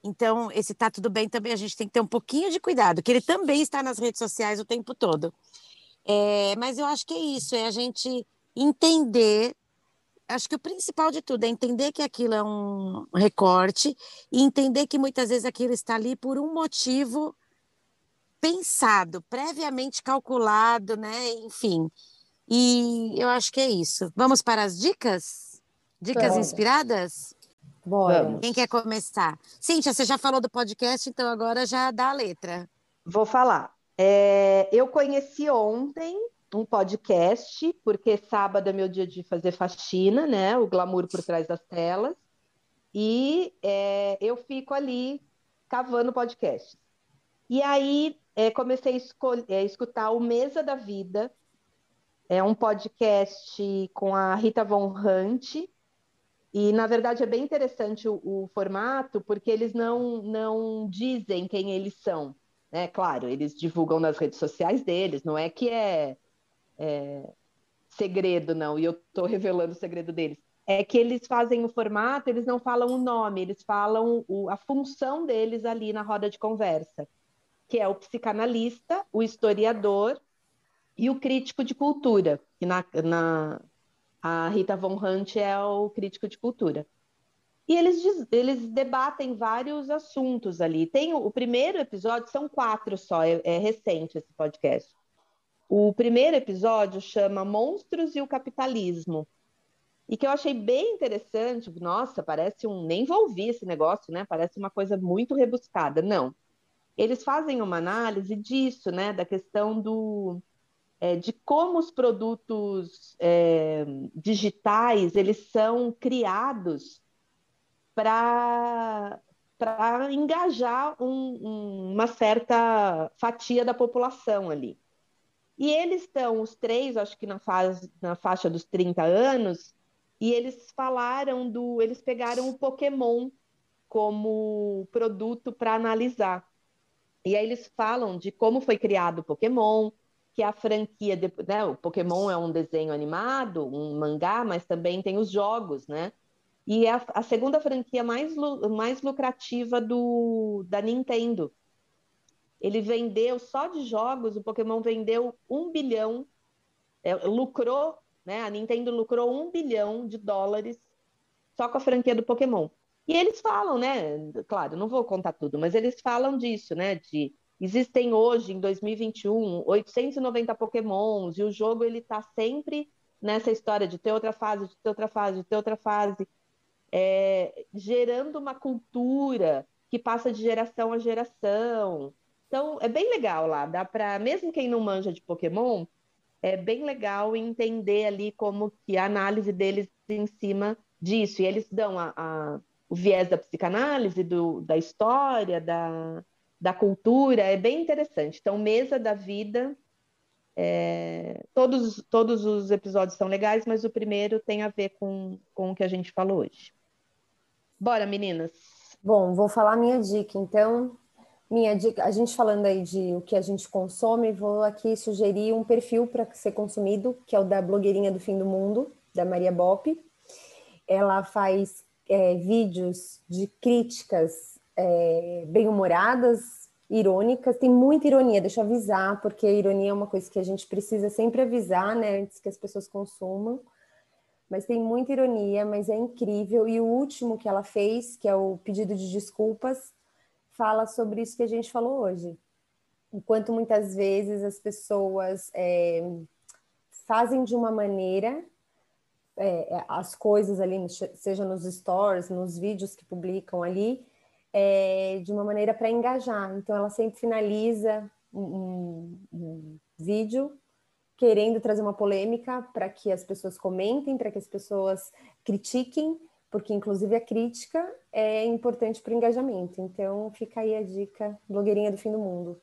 Então, esse tá tudo bem também, a gente tem que ter um pouquinho de cuidado, que ele também está nas redes sociais o tempo todo. É, mas eu acho que é isso, é a gente entender acho que o principal de tudo é entender que aquilo é um recorte e entender que muitas vezes aquilo está ali por um motivo pensado, previamente calculado, né? Enfim. E eu acho que é isso. Vamos para as dicas? Dicas Bora. inspiradas? Bora. Quem quer começar? Cíntia, você já falou do podcast, então agora já dá a letra. Vou falar. É, eu conheci ontem um podcast, porque sábado é meu dia de fazer faxina, né? O glamour por trás das telas. E é, eu fico ali cavando podcast. E aí é, comecei a, é, escutar o Mesa da Vida, é um podcast com a Rita Von Hunt, e, na verdade, é bem interessante o, o, formato, porque eles não, não dizem quem eles são. Né? Claro, eles divulgam nas redes sociais deles, não é que é, é segredo, não, e eu estou revelando o segredo deles. É que eles fazem o formato, eles não falam o nome, eles falam o, a função deles ali na roda de conversa, que é o psicanalista, o historiador e o crítico de cultura, que na, na a Rita Von Hunt é o crítico de cultura. E eles, eles debatem vários assuntos ali. Tem o, o primeiro episódio, são quatro só, é, é, recente esse podcast. O primeiro episódio chama Monstros e o Capitalismo. E que eu achei bem interessante. Nossa, parece um. Nem vou ouvir esse negócio, né? Parece uma coisa muito rebuscada. Não. Eles fazem uma análise disso, né? Da questão do, é, de como os produtos é, digitais eles são criados para engajar um, um, uma certa fatia da população ali. E eles estão, os três, acho que na, fase, na faixa dos 30 anos, e eles falaram do. Eles pegaram o Pokémon como produto para analisar. E aí eles falam de como foi criado o Pokémon, que a franquia, de, né, o Pokémon é um desenho animado, um mangá, mas também tem os jogos, né? E é a, a segunda franquia mais, mais lucrativa do, da Nintendo. Ele vendeu, só de jogos, o Pokémon vendeu um bilhão, é, lucrou, né? A Nintendo lucrou um bilhão de dólares só com a franquia do Pokémon. E eles falam, né? Claro, não vou contar tudo, mas eles falam disso, né? De Existem hoje, em 2021, 890 pokémons, e o jogo ele está sempre nessa história de ter outra fase, de ter outra fase, de ter outra fase, é, gerando uma cultura que passa de geração a geração. Então, é bem legal lá, dá para, mesmo quem não manja de Pokémon, é bem legal entender ali como que a análise deles em cima disso. E eles dão a, a, o viés da psicanálise, do, da história, da, da cultura, é bem interessante. Então, Mesa da Vida, é, todos, todos os episódios são legais, mas o primeiro tem a ver com, com o que a gente falou hoje. Bora, meninas! Bom, vou falar minha dica, então. Minha dica, a gente falando aí de o que a gente consome, vou aqui sugerir um perfil para ser consumido, que é o da blogueirinha do fim do mundo, da Maria Bop. Ela faz é, vídeos de críticas é, bem-humoradas, irônicas, tem muita ironia, deixa eu avisar, porque a ironia é uma coisa que a gente precisa sempre avisar, né, antes que as pessoas consumam. Mas tem muita ironia, mas é incrível. E o último que ela fez, que é o pedido de desculpas, fala sobre isso que a gente falou hoje. Enquanto muitas vezes as pessoas é, fazem de uma maneira é, as coisas ali, seja nos stories, nos vídeos que publicam ali, é, de uma maneira para engajar. Então, ela sempre finaliza um, um, um vídeo querendo trazer uma polêmica para que as pessoas comentem, para que as pessoas critiquem, porque inclusive a crítica é importante para o engajamento. Então, fica aí a dica, blogueirinha do fim do mundo.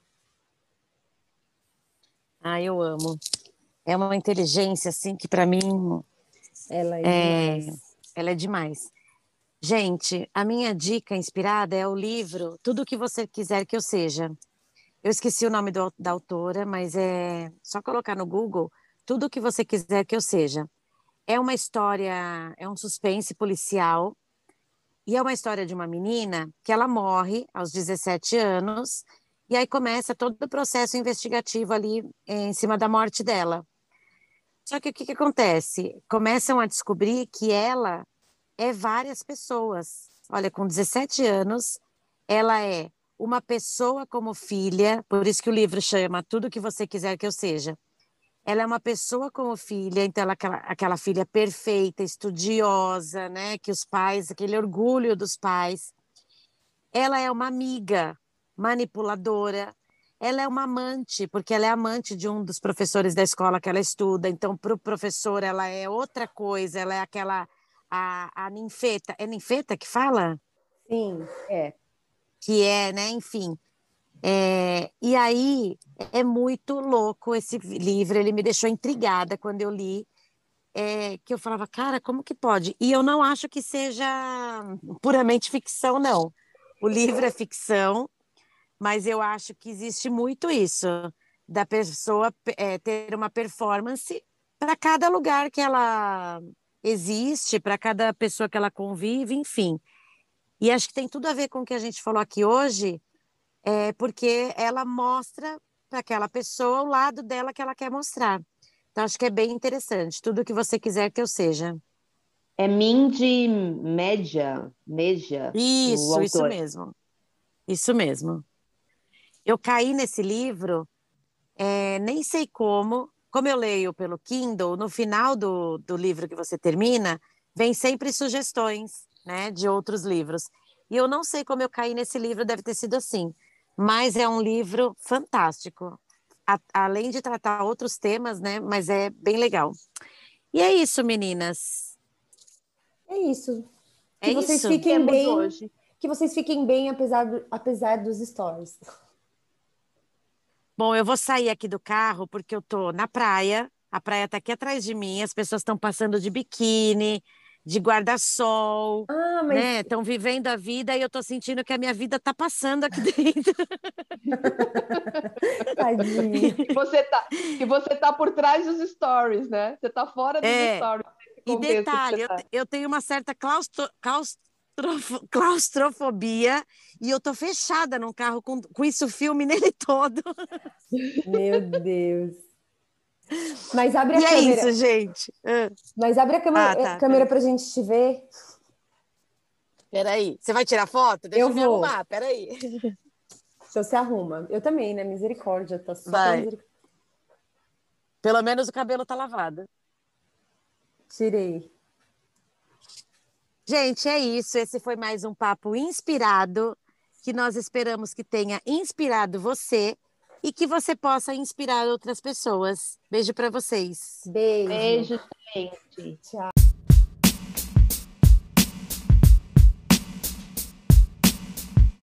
Ah, eu amo. É uma inteligência assim que para mim ela é, é ela é demais. Gente, a minha dica inspirada é o livro Tudo o que você quiser que eu seja. Eu esqueci o nome do, da autora, mas é só colocar no Google Tudo o que você quiser que eu seja. É uma história, é um suspense policial e é uma história de uma menina que ela morre aos 17 anos e aí começa todo o processo investigativo ali em cima da morte dela. Só que o que, que acontece? Começam a descobrir que ela é várias pessoas. Olha, com 17 anos, ela é uma pessoa como filha, por isso que o livro chama Tudo que você quiser que eu seja. Ela é uma pessoa como filha, então ela aquela, aquela filha perfeita, estudiosa, né? Que os pais, aquele orgulho dos pais. Ela é uma amiga manipuladora. Ela é uma amante, porque ela é amante de um dos professores da escola que ela estuda. Então, para o professor, ela é outra coisa. Ela é aquela a, a ninfeta. É ninfeta que fala? Sim, é. Que é, né? Enfim. É, e aí é muito louco esse livro, ele me deixou intrigada quando eu li, é, que eu falava, cara, como que pode? E eu não acho que seja puramente ficção, não. O livro é ficção, mas eu acho que existe muito isso, da pessoa é, ter uma performance para cada lugar que ela existe, para cada pessoa que ela convive, enfim. E acho que tem tudo a ver com o que a gente falou aqui hoje, é, porque ela mostra para aquela pessoa o lado dela que ela quer mostrar. Então, acho que é bem interessante. Tudo que você quiser que eu seja. É Mindy Média, Meja. Isso, isso mesmo. Isso mesmo. Eu caí nesse livro, é, nem sei como, como eu leio pelo Kindle, no final do, do livro que você termina, vem sempre sugestões né, de outros livros. E eu não sei como eu caí nesse livro, deve ter sido assim. Mas é um livro fantástico. A, além de tratar outros temas, né? Mas é bem legal. E é isso, meninas. É isso. É que vocês isso. fiquem Temos bem hoje. Que vocês fiquem bem apesar, do, apesar dos stories. Bom, eu vou sair aqui do carro porque eu tô na praia. A praia tá aqui atrás de mim, as pessoas estão passando de biquíni, de guarda-sol, ah, mas... né? Estão vivendo a vida e eu tô sentindo que a minha vida tá passando aqui dentro. Tadinha. que você tá, que você tá por trás dos stories, né? Você tá fora dos é. stories. E detalhe, eu, tá. eu, tenho uma certa claustro, claustro, claustrofobia e eu tô fechada num carro com, com isso filme nele todo. Meu Deus. Mas abre a e câmera. é isso, gente. Ah. Mas abre a câmera, ah, tá. câmera pra gente te ver. Peraí. Você vai tirar foto? Deixa eu, eu me vou. arrumar, peraí. Então você arruma. Eu também, né? Misericórdia. Tá vai. Misericórdia. Pelo menos o cabelo tá lavado. Tirei. Gente, é isso. Esse foi mais um papo inspirado que nós esperamos que tenha inspirado você e que você possa inspirar outras pessoas. Beijo para vocês. Beijo. Beijo, gente. Tchau.